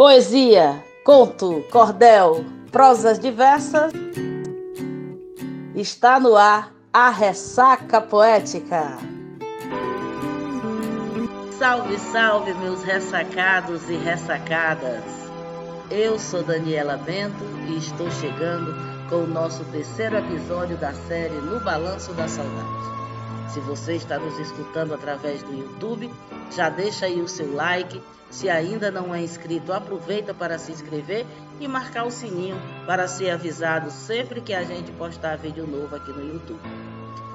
Poesia, conto, cordel, prosas diversas. Está no ar a ressaca poética. Salve, salve, meus ressacados e ressacadas. Eu sou Daniela Bento e estou chegando com o nosso terceiro episódio da série No Balanço da Saudade. Se você está nos escutando através do YouTube, já deixa aí o seu like. Se ainda não é inscrito, aproveita para se inscrever e marcar o sininho para ser avisado sempre que a gente postar vídeo novo aqui no YouTube.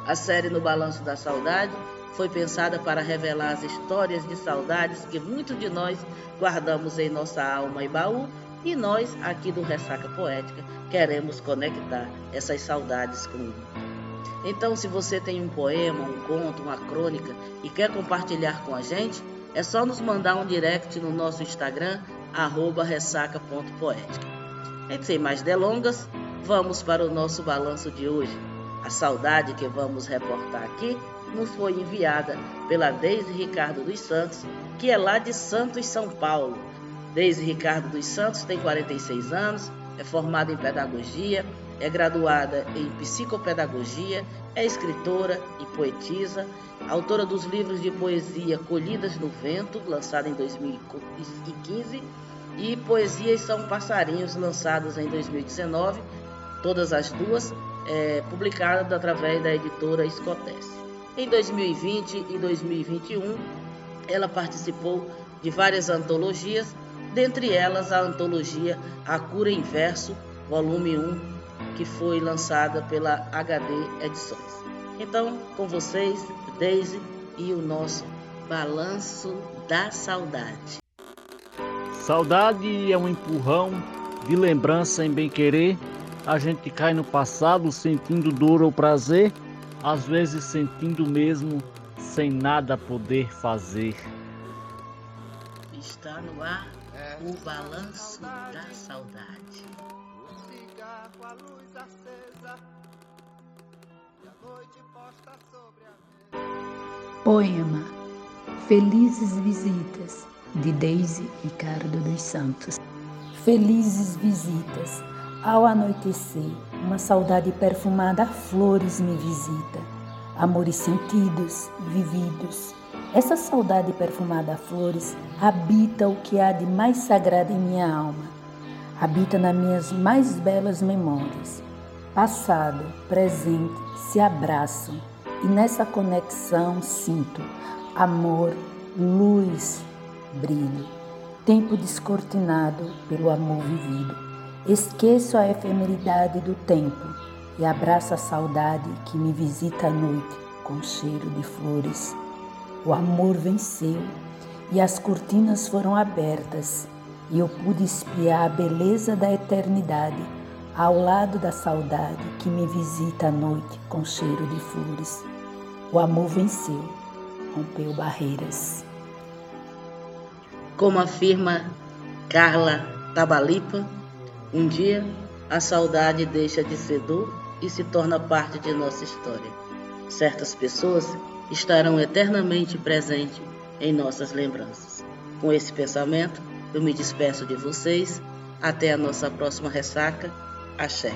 A série No Balanço da Saudade foi pensada para revelar as histórias de saudades que muitos de nós guardamos em nossa alma e baú e nós, aqui do Ressaca Poética, queremos conectar essas saudades com. Então, se você tem um poema, um conto, uma crônica e quer compartilhar com a gente, é só nos mandar um direct no nosso Instagram, ressaca.poética. E sem mais delongas, vamos para o nosso balanço de hoje. A saudade que vamos reportar aqui nos foi enviada pela Deise Ricardo dos Santos, que é lá de Santos, São Paulo. Deise Ricardo dos Santos tem 46 anos, é formada em pedagogia, é graduada em psicopedagogia, é escritora e poetisa, autora dos livros de poesia Colhidas no Vento, lançado em 2015, e Poesias São Passarinhos, lançados em 2019, todas as duas é, publicadas através da editora Escotesse. Em 2020 e 2021, ela participou de várias antologias, dentre elas a antologia A Cura em Verso, volume 1, que foi lançada pela HD Edições. Então, com vocês, Daisy e o nosso Balanço da Saudade. Saudade é um empurrão de lembrança em bem-querer. A gente cai no passado sentindo dor ou prazer, às vezes sentindo mesmo sem nada poder fazer. Está no ar o Balanço da Saudade com a luz acesa e a noite posta sobre a mesa. Poema Felizes Visitas de Deise Ricardo dos Santos. Felizes visitas. Ao anoitecer, uma saudade perfumada a flores me visita. Amores sentidos, vividos. Essa saudade perfumada a flores habita o que há de mais sagrado em minha alma habita nas minhas mais belas memórias. Passado, presente se abraçam e nessa conexão sinto amor, luz, brilho. Tempo descortinado pelo amor vivido. Esqueço a efemeridade do tempo e abraço a saudade que me visita à noite com cheiro de flores. O amor venceu e as cortinas foram abertas e eu pude espiar a beleza da eternidade ao lado da saudade que me visita à noite com cheiro de flores. O amor venceu, rompeu barreiras. Como afirma Carla Tabalipa, um dia a saudade deixa de ser dor e se torna parte de nossa história. Certas pessoas estarão eternamente presentes em nossas lembranças. Com esse pensamento, eu me despeço de vocês. Até a nossa próxima ressaca. Axé.